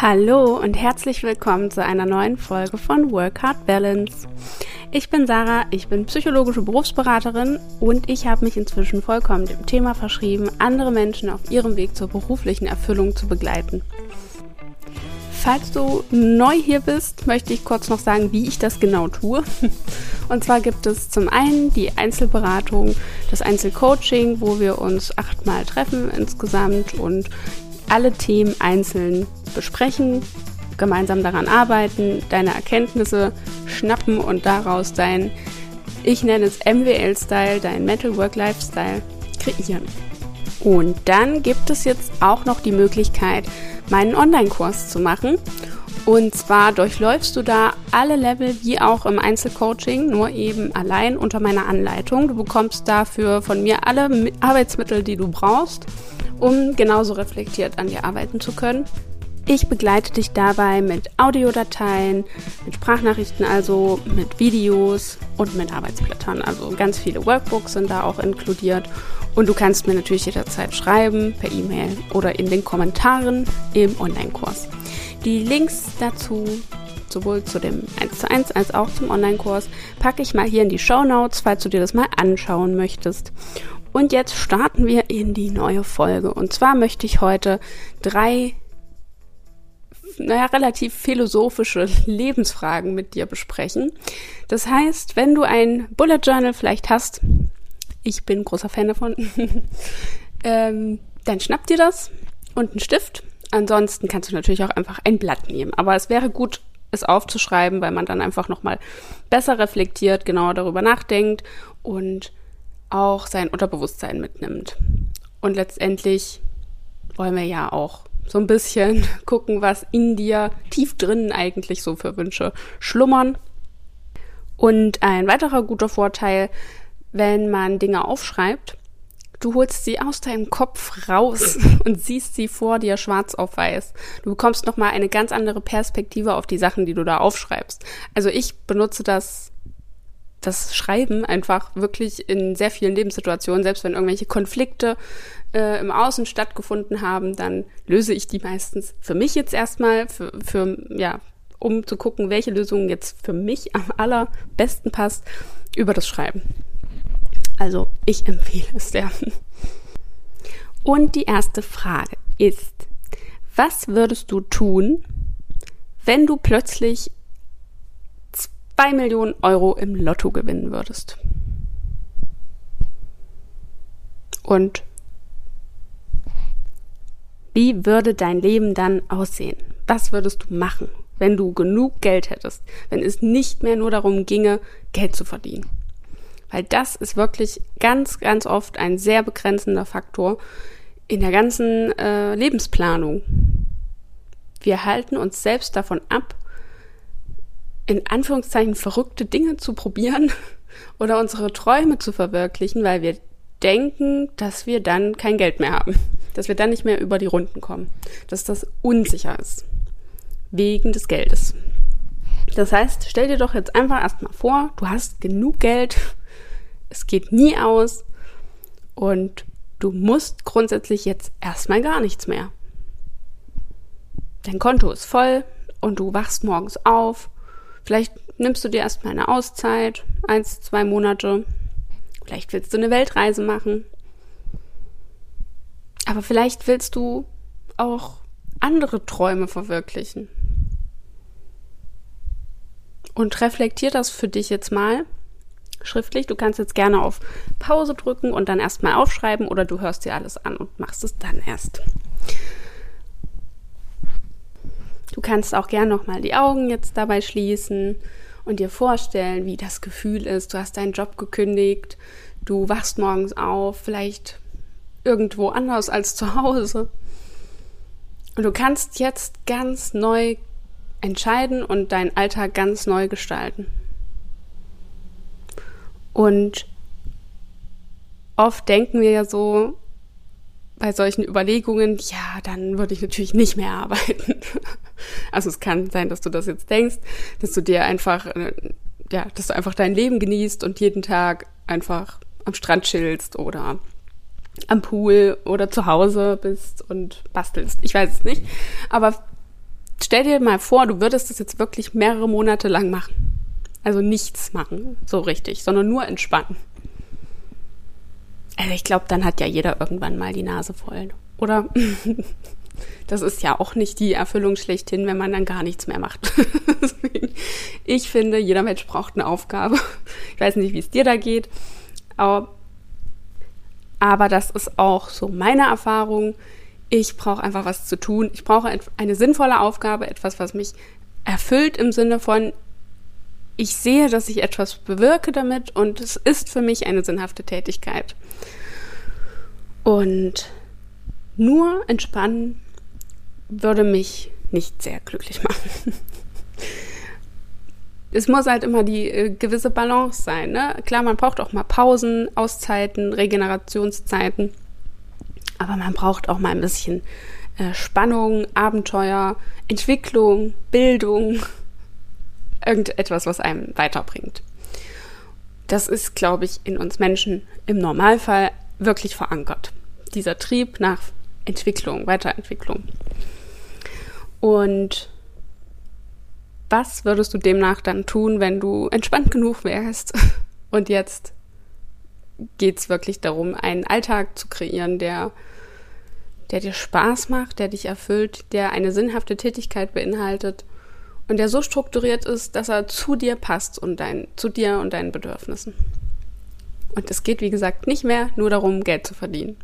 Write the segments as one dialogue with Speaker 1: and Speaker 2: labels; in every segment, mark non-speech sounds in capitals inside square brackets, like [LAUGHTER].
Speaker 1: Hallo und herzlich willkommen zu einer neuen Folge von Work Hard Balance. Ich bin Sarah, ich bin psychologische Berufsberaterin und ich habe mich inzwischen vollkommen dem Thema verschrieben, andere Menschen auf ihrem Weg zur beruflichen Erfüllung zu begleiten. Falls du neu hier bist, möchte ich kurz noch sagen, wie ich das genau tue. [LAUGHS] Und zwar gibt es zum einen die Einzelberatung, das Einzelcoaching, wo wir uns achtmal treffen insgesamt und alle Themen einzeln besprechen, gemeinsam daran arbeiten, deine Erkenntnisse schnappen und daraus dein, ich nenne es MWL-Style, dein Mental Work-Life-Style kreieren. Und dann gibt es jetzt auch noch die Möglichkeit, meinen Online-Kurs zu machen. Und zwar durchläufst du da alle Level wie auch im Einzelcoaching, nur eben allein unter meiner Anleitung. Du bekommst dafür von mir alle Arbeitsmittel, die du brauchst um genauso reflektiert an dir arbeiten zu können. Ich begleite dich dabei mit Audiodateien, mit Sprachnachrichten, also mit Videos und mit Arbeitsblättern. Also ganz viele Workbooks sind da auch inkludiert. Und du kannst mir natürlich jederzeit schreiben, per E-Mail oder in den Kommentaren im Online-Kurs. Die Links dazu, sowohl zu dem 1 zu 1 als auch zum Online-Kurs, packe ich mal hier in die Show Notes, falls du dir das mal anschauen möchtest. Und jetzt starten wir in die neue Folge. Und zwar möchte ich heute drei, naja, relativ philosophische Lebensfragen mit dir besprechen. Das heißt, wenn du ein Bullet Journal vielleicht hast, ich bin großer Fan davon, [LAUGHS] ähm, dann schnapp dir das und einen Stift. Ansonsten kannst du natürlich auch einfach ein Blatt nehmen. Aber es wäre gut, es aufzuschreiben, weil man dann einfach nochmal besser reflektiert, genauer darüber nachdenkt und auch sein Unterbewusstsein mitnimmt. Und letztendlich wollen wir ja auch so ein bisschen [LAUGHS] gucken, was in dir tief drinnen eigentlich so für Wünsche schlummern. Und ein weiterer guter Vorteil, wenn man Dinge aufschreibt, du holst sie aus deinem Kopf raus [LAUGHS] und siehst sie vor dir schwarz auf weiß. Du bekommst nochmal eine ganz andere Perspektive auf die Sachen, die du da aufschreibst. Also ich benutze das das Schreiben einfach wirklich in sehr vielen Lebenssituationen, selbst wenn irgendwelche Konflikte äh, im Außen stattgefunden haben, dann löse ich die meistens für mich jetzt erstmal, für, für, ja, um zu gucken, welche Lösung jetzt für mich am allerbesten passt, über das Schreiben. Also ich empfehle es sehr. Und die erste Frage ist, was würdest du tun, wenn du plötzlich 2 Millionen Euro im Lotto gewinnen würdest. Und wie würde dein Leben dann aussehen? Was würdest du machen, wenn du genug Geld hättest, wenn es nicht mehr nur darum ginge, Geld zu verdienen? Weil das ist wirklich ganz, ganz oft ein sehr begrenzender Faktor in der ganzen äh, Lebensplanung. Wir halten uns selbst davon ab, in Anführungszeichen verrückte Dinge zu probieren [LAUGHS] oder unsere Träume zu verwirklichen, weil wir denken, dass wir dann kein Geld mehr haben, [LAUGHS] dass wir dann nicht mehr über die Runden kommen, dass das unsicher ist, wegen des Geldes. Das heißt, stell dir doch jetzt einfach erstmal vor, du hast genug Geld, [LAUGHS] es geht nie aus und du musst grundsätzlich jetzt erstmal gar nichts mehr. Dein Konto ist voll und du wachst morgens auf Vielleicht nimmst du dir erstmal eine Auszeit, eins, zwei Monate. Vielleicht willst du eine Weltreise machen. Aber vielleicht willst du auch andere Träume verwirklichen. Und reflektier das für dich jetzt mal schriftlich. Du kannst jetzt gerne auf Pause drücken und dann erstmal aufschreiben oder du hörst dir alles an und machst es dann erst. Du kannst auch gern nochmal die Augen jetzt dabei schließen und dir vorstellen, wie das Gefühl ist. Du hast deinen Job gekündigt, du wachst morgens auf, vielleicht irgendwo anders als zu Hause. Und du kannst jetzt ganz neu entscheiden und deinen Alltag ganz neu gestalten. Und oft denken wir ja so, bei solchen Überlegungen, ja, dann würde ich natürlich nicht mehr arbeiten. [LAUGHS] Also es kann sein, dass du das jetzt denkst, dass du dir einfach, äh, ja, dass du einfach dein Leben genießt und jeden Tag einfach am Strand chillst oder am Pool oder zu Hause bist und bastelst. Ich weiß es nicht. Aber stell dir mal vor, du würdest das jetzt wirklich mehrere Monate lang machen. Also nichts machen, so richtig, sondern nur entspannen. Also ich glaube, dann hat ja jeder irgendwann mal die Nase voll. Oder? [LAUGHS] Das ist ja auch nicht die Erfüllung schlechthin, wenn man dann gar nichts mehr macht. [LAUGHS] ich finde, jeder Mensch braucht eine Aufgabe. Ich weiß nicht, wie es dir da geht, aber, aber das ist auch so meine Erfahrung. Ich brauche einfach was zu tun. Ich brauche eine sinnvolle Aufgabe, etwas, was mich erfüllt im Sinne von, ich sehe, dass ich etwas bewirke damit und es ist für mich eine sinnhafte Tätigkeit. Und nur entspannen würde mich nicht sehr glücklich machen. es muss halt immer die äh, gewisse Balance sein. Ne? Klar, man braucht auch mal Pausen, Auszeiten, Regenerationszeiten, aber man braucht auch mal ein bisschen äh, Spannung, Abenteuer, Entwicklung, Bildung, irgendetwas, was einem weiterbringt. Das ist, glaube ich, in uns Menschen im Normalfall wirklich verankert. Dieser Trieb nach Entwicklung, Weiterentwicklung. Und was würdest du demnach dann tun, wenn du entspannt genug wärst? [LAUGHS] Und jetzt geht es wirklich darum, einen Alltag zu kreieren, der, der dir Spaß macht, der dich erfüllt, der eine sinnhafte Tätigkeit beinhaltet und der so strukturiert ist, dass er zu dir passt und dein, zu dir und deinen Bedürfnissen. Und es geht, wie gesagt, nicht mehr nur darum, Geld zu verdienen.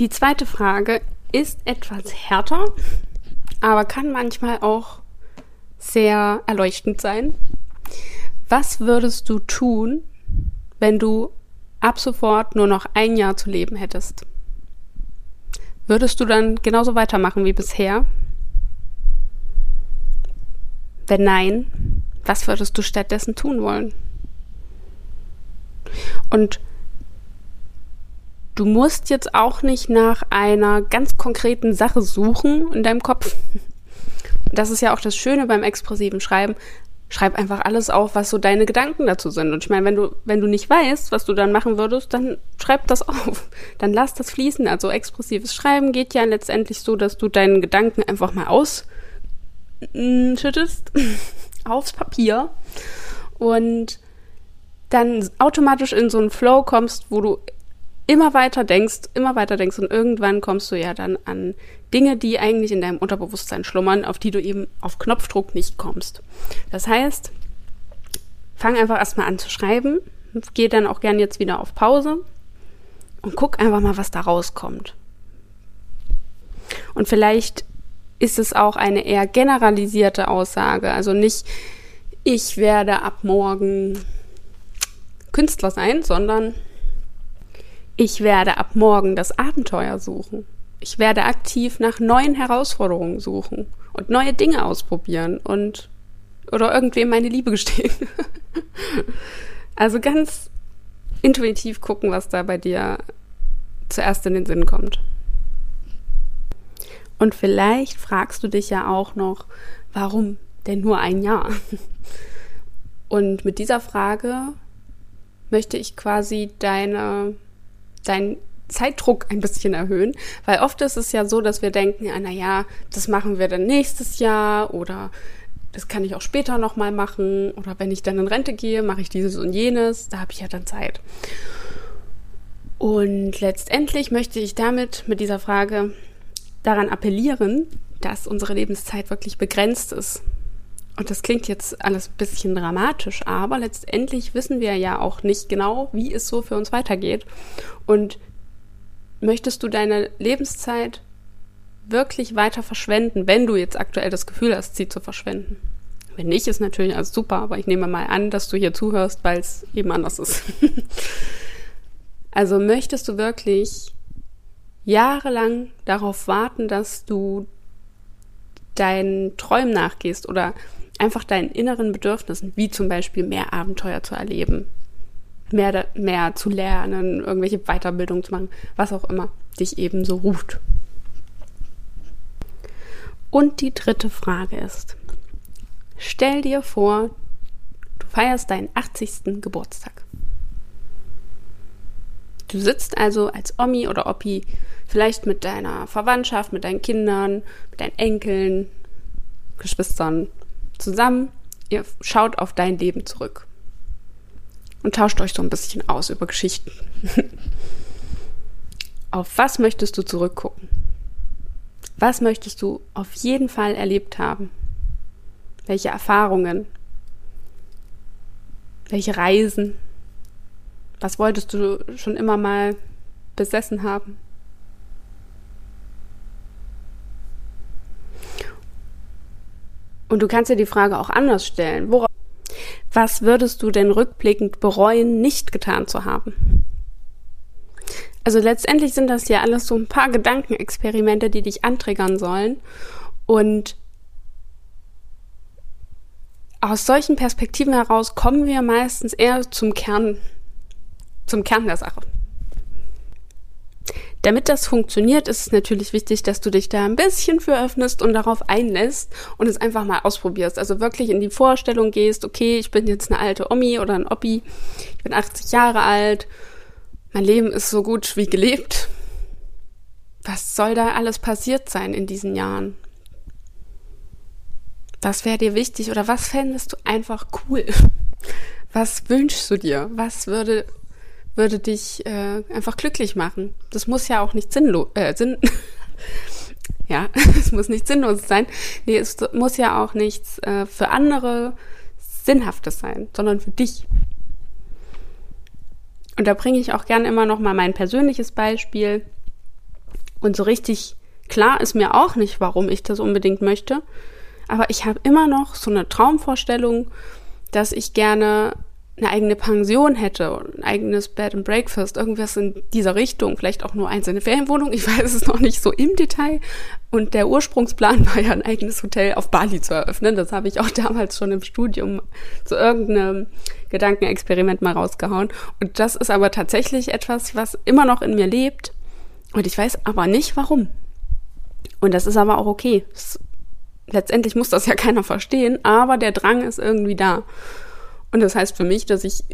Speaker 1: Die zweite Frage ist etwas härter, aber kann manchmal auch sehr erleuchtend sein. Was würdest du tun, wenn du ab sofort nur noch ein Jahr zu leben hättest? Würdest du dann genauso weitermachen wie bisher? Wenn nein, was würdest du stattdessen tun wollen? Und du musst jetzt auch nicht nach einer ganz konkreten Sache suchen in deinem Kopf. Das ist ja auch das Schöne beim expressiven Schreiben. Schreib einfach alles auf, was so deine Gedanken dazu sind. Und ich meine, wenn du, wenn du nicht weißt, was du dann machen würdest, dann schreib das auf. Dann lass das fließen. Also expressives Schreiben geht ja letztendlich so, dass du deinen Gedanken einfach mal ausschüttest [LAUGHS] aufs Papier und dann automatisch in so einen Flow kommst, wo du immer weiter denkst, immer weiter denkst und irgendwann kommst du ja dann an Dinge, die eigentlich in deinem Unterbewusstsein schlummern, auf die du eben auf Knopfdruck nicht kommst. Das heißt, fang einfach erstmal an zu schreiben, geh dann auch gern jetzt wieder auf Pause und guck einfach mal, was da rauskommt. Und vielleicht ist es auch eine eher generalisierte Aussage, also nicht ich werde ab morgen Künstler sein, sondern ich werde ab morgen das Abenteuer suchen. Ich werde aktiv nach neuen Herausforderungen suchen und neue Dinge ausprobieren und oder irgendwem meine Liebe gestehen. [LAUGHS] also ganz intuitiv gucken, was da bei dir zuerst in den Sinn kommt. Und vielleicht fragst du dich ja auch noch, warum denn nur ein Jahr? [LAUGHS] Und mit dieser Frage möchte ich quasi deine deinen Zeitdruck ein bisschen erhöhen, weil oft ist es ja so, dass wir denken, ah, na ja, das machen wir dann nächstes Jahr oder das kann ich auch später nochmal machen oder wenn ich dann in Rente gehe, mache ich dieses und jenes, da habe ich ja dann Zeit. Und letztendlich möchte ich damit mit dieser Frage daran appellieren, dass unsere Lebenszeit wirklich begrenzt ist. Und das klingt jetzt alles ein bisschen dramatisch, aber letztendlich wissen wir ja auch nicht genau, wie es so für uns weitergeht. Und möchtest du deine Lebenszeit wirklich weiter verschwenden, wenn du jetzt aktuell das Gefühl hast, sie zu verschwenden? Wenn nicht, ist natürlich alles super, aber ich nehme mal an, dass du hier zuhörst, weil es eben anders ist. [LAUGHS] also möchtest du wirklich jahrelang darauf warten, dass du deinen Träumen nachgehst oder einfach deinen inneren Bedürfnissen, wie zum Beispiel mehr Abenteuer zu erleben, mehr, mehr zu lernen, irgendwelche Weiterbildungen zu machen, was auch immer dich eben so ruft. Und die dritte Frage ist, stell dir vor, du feierst deinen 80. Geburtstag. Du sitzt also als Omi oder Oppi vielleicht mit deiner Verwandtschaft, mit deinen Kindern, mit deinen Enkeln, Geschwistern zusammen. Ihr schaut auf dein Leben zurück und tauscht euch so ein bisschen aus über Geschichten. [LAUGHS] auf was möchtest du zurückgucken? Was möchtest du auf jeden Fall erlebt haben? Welche Erfahrungen? Welche Reisen? Was wolltest du schon immer mal besessen haben? Und du kannst dir die Frage auch anders stellen. Worauf, was würdest du denn rückblickend bereuen, nicht getan zu haben? Also letztendlich sind das ja alles so ein paar Gedankenexperimente, die dich antriggern sollen. Und aus solchen Perspektiven heraus kommen wir meistens eher zum Kern, zum Kern der Sache. Damit das funktioniert, ist es natürlich wichtig, dass du dich da ein bisschen für öffnest und darauf einlässt und es einfach mal ausprobierst. Also wirklich in die Vorstellung gehst, okay, ich bin jetzt eine alte Omi oder ein Oppi, ich bin 80 Jahre alt, mein Leben ist so gut wie gelebt. Was soll da alles passiert sein in diesen Jahren? Was wäre dir wichtig oder was fändest du einfach cool? Was wünschst du dir? Was würde, würde dich äh, einfach glücklich machen? Das muss ja auch nicht sinnlos, äh, Sinn, [LAUGHS] ja, [LAUGHS] es muss nicht sinnlos sein. Nee, es muss ja auch nichts äh, für andere Sinnhaftes sein, sondern für dich. Und da bringe ich auch gern immer noch mal mein persönliches Beispiel. Und so richtig klar ist mir auch nicht, warum ich das unbedingt möchte. Aber ich habe immer noch so eine Traumvorstellung, dass ich gerne eine eigene Pension hätte, ein eigenes Bed and Breakfast, irgendwas in dieser Richtung, vielleicht auch nur einzelne Ferienwohnung, ich [LAUGHS] weiß es noch nicht so im Detail. Und der Ursprungsplan war ja ein eigenes Hotel auf Bali zu eröffnen. Das habe ich auch [LAUGHS] damals schon im Studium zu irgendeinem Gedankenexperiment mal rausgehauen. Und das ist aber tatsächlich etwas, was immer noch in mir lebt. Und ich weiß aber nicht warum. Und das ist aber auch okay. Letztendlich muss das ja keiner verstehen, aber der Drang ist irgendwie da. Und das heißt für mich, dass ich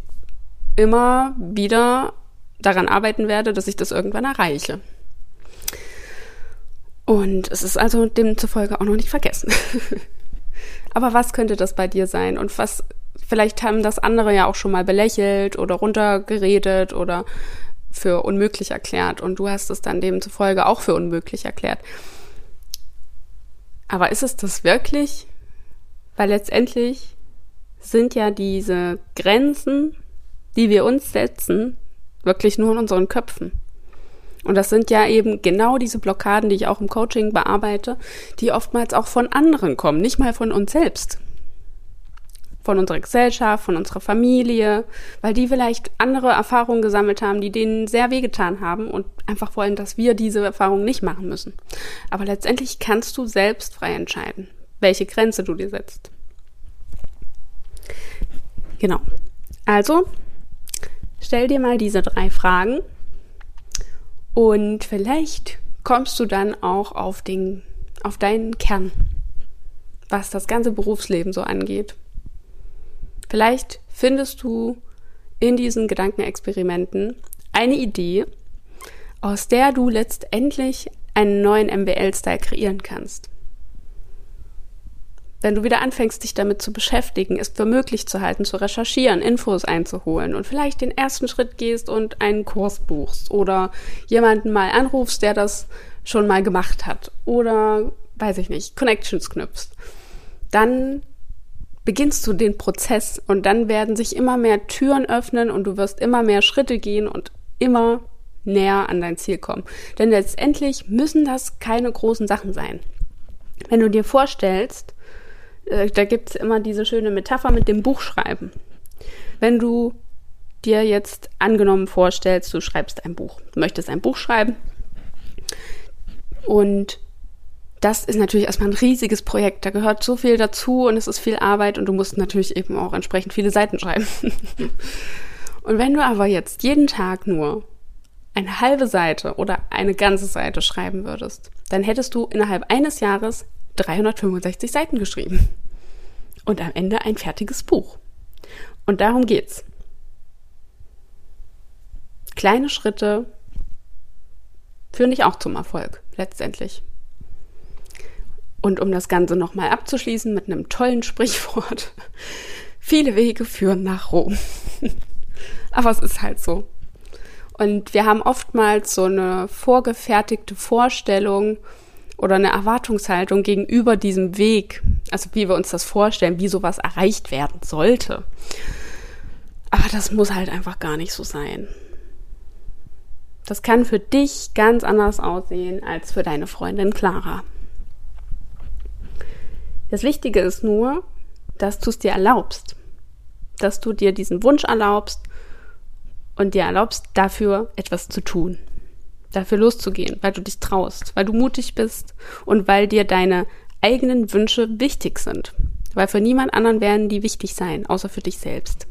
Speaker 1: immer wieder daran arbeiten werde, dass ich das irgendwann erreiche. Und es ist also demzufolge auch noch nicht vergessen. [LAUGHS] aber was könnte das bei dir sein? Und was, vielleicht haben das andere ja auch schon mal belächelt oder runtergeredet oder für unmöglich erklärt. Und du hast es dann demzufolge auch für unmöglich erklärt. Aber ist es das wirklich? Weil letztendlich sind ja diese Grenzen, die wir uns setzen, wirklich nur in unseren Köpfen. Und das sind ja eben genau diese Blockaden, die ich auch im Coaching bearbeite, die oftmals auch von anderen kommen, nicht mal von uns selbst von unserer Gesellschaft, von unserer Familie, weil die vielleicht andere Erfahrungen gesammelt haben, die denen sehr wehgetan haben und einfach wollen, dass wir diese Erfahrungen nicht machen müssen. Aber letztendlich kannst du selbst frei entscheiden, welche Grenze du dir setzt. Genau. Also, stell dir mal diese drei Fragen und vielleicht kommst du dann auch auf den, auf deinen Kern, was das ganze Berufsleben so angeht. Vielleicht findest du in diesen Gedankenexperimenten eine Idee, aus der du letztendlich einen neuen MBL-Style kreieren kannst. Wenn du wieder anfängst, dich damit zu beschäftigen, es für möglich zu halten, zu recherchieren, Infos einzuholen und vielleicht den ersten Schritt gehst und einen Kurs buchst oder jemanden mal anrufst, der das schon mal gemacht hat oder, weiß ich nicht, Connections knüpfst, dann beginnst du den Prozess und dann werden sich immer mehr Türen öffnen und du wirst immer mehr Schritte gehen und immer näher an dein Ziel kommen. Denn letztendlich müssen das keine großen Sachen sein. Wenn du dir vorstellst, äh, da gibt es immer diese schöne Metapher mit dem Buchschreiben. Wenn du dir jetzt angenommen vorstellst, du schreibst ein Buch, möchtest ein Buch schreiben und das ist natürlich erstmal ein riesiges Projekt. Da gehört so viel dazu und es ist viel Arbeit und du musst natürlich eben auch entsprechend viele Seiten schreiben. [LAUGHS] und wenn du aber jetzt jeden Tag nur eine halbe Seite oder eine ganze Seite schreiben würdest, dann hättest du innerhalb eines Jahres 365 Seiten geschrieben. Und am Ende ein fertiges Buch. Und darum geht's. Kleine Schritte, führen dich auch zum Erfolg letztendlich. Und um das Ganze nochmal abzuschließen mit einem tollen Sprichwort. [LAUGHS] Viele Wege führen nach Rom. [LAUGHS] Aber es ist halt so. Und wir haben oftmals so eine vorgefertigte Vorstellung oder eine Erwartungshaltung gegenüber diesem Weg, also wie wir uns das vorstellen, wie sowas erreicht werden sollte. Aber das muss halt einfach gar nicht so sein. Das kann für dich ganz anders aussehen als für deine Freundin Clara. Das Wichtige ist nur, dass du es dir erlaubst, dass du dir diesen Wunsch erlaubst und dir erlaubst, dafür etwas zu tun, dafür loszugehen, weil du dich traust, weil du mutig bist und weil dir deine eigenen Wünsche wichtig sind, weil für niemand anderen werden die wichtig sein, außer für dich selbst.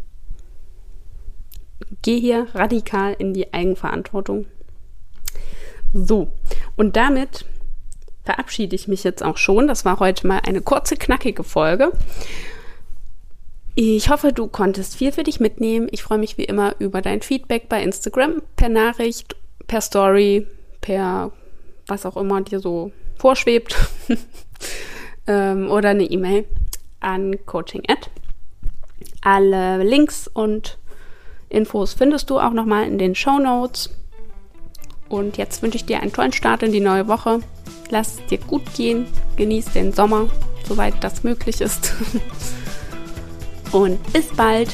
Speaker 1: Geh hier radikal in die Eigenverantwortung. So, und damit verabschiede ich mich jetzt auch schon. Das war heute mal eine kurze, knackige Folge. Ich hoffe, du konntest viel für dich mitnehmen. Ich freue mich wie immer über dein Feedback bei Instagram, per Nachricht, per Story, per was auch immer dir so vorschwebt [LAUGHS] ähm, oder eine E-Mail an coaching at. Alle Links und Infos findest du auch nochmal in den Show Notes. Und jetzt wünsche ich dir einen tollen Start in die neue Woche. Lass es dir gut gehen, genieß den Sommer, soweit das möglich ist. [LAUGHS] Und bis bald!